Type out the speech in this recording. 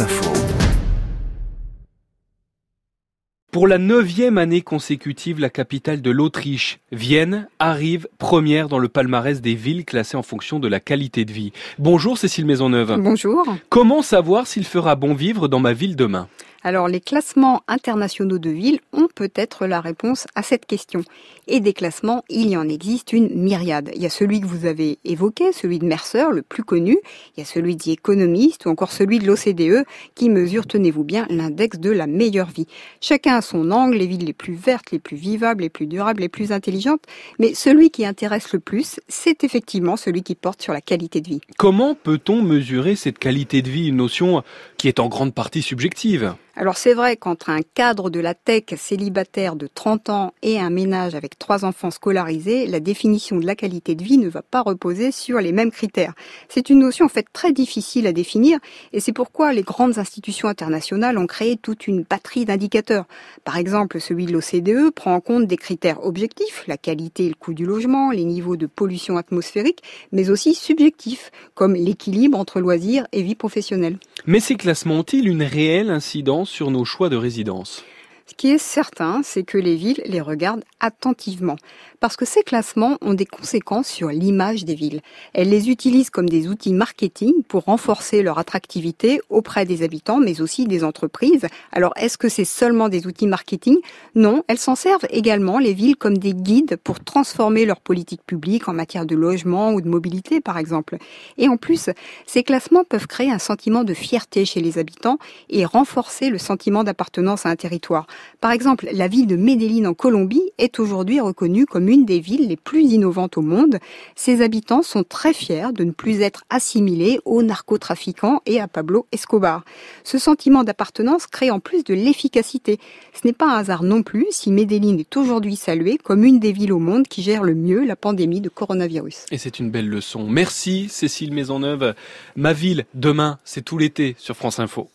Info. Pour la neuvième année consécutive, la capitale de l'Autriche, Vienne, arrive première dans le palmarès des villes classées en fonction de la qualité de vie. Bonjour Cécile Maisonneuve. Bonjour. Comment savoir s'il fera bon vivre dans ma ville demain? Alors les classements internationaux de villes ont peut-être la réponse à cette question. Et des classements, il y en existe une myriade. Il y a celui que vous avez évoqué, celui de Mercer, le plus connu. Il y a celui dit Economist ou encore celui de l'OCDE qui mesure, tenez-vous bien, l'index de la meilleure vie. Chacun a son angle, les villes les plus vertes, les plus vivables, les plus durables, les plus intelligentes. Mais celui qui intéresse le plus, c'est effectivement celui qui porte sur la qualité de vie. Comment peut-on mesurer cette qualité de vie, une notion qui est en grande partie subjective alors c'est vrai qu'entre un cadre de la tech célibataire de 30 ans et un ménage avec trois enfants scolarisés, la définition de la qualité de vie ne va pas reposer sur les mêmes critères. C'est une notion en fait très difficile à définir et c'est pourquoi les grandes institutions internationales ont créé toute une batterie d'indicateurs. Par exemple, celui de l'OCDE prend en compte des critères objectifs, la qualité et le coût du logement, les niveaux de pollution atmosphérique, mais aussi subjectifs, comme l'équilibre entre loisirs et vie professionnelle. Mais ces classements ont-ils une réelle incidence sur nos choix de résidence? Ce qui est certain, c'est que les villes les regardent attentivement, parce que ces classements ont des conséquences sur l'image des villes. Elles les utilisent comme des outils marketing pour renforcer leur attractivité auprès des habitants, mais aussi des entreprises. Alors, est-ce que c'est seulement des outils marketing? Non, elles s'en servent également, les villes, comme des guides pour transformer leur politique publique en matière de logement ou de mobilité, par exemple. Et en plus, ces classements peuvent créer un sentiment de fierté chez les habitants et renforcer le sentiment d'appartenance à un territoire. Par exemple, la ville de Medellín en Colombie est aujourd'hui reconnue comme une des villes les plus innovantes au monde. Ses habitants sont très fiers de ne plus être assimilés aux narcotrafiquants et à Pablo Escobar. Ce sentiment d'appartenance crée en plus de l'efficacité. Ce n'est pas un hasard non plus si Medellín est aujourd'hui saluée comme une des villes au monde qui gère le mieux la pandémie de coronavirus. Et c'est une belle leçon. Merci Cécile Maisonneuve. Ma ville, demain, c'est tout l'été sur France Info.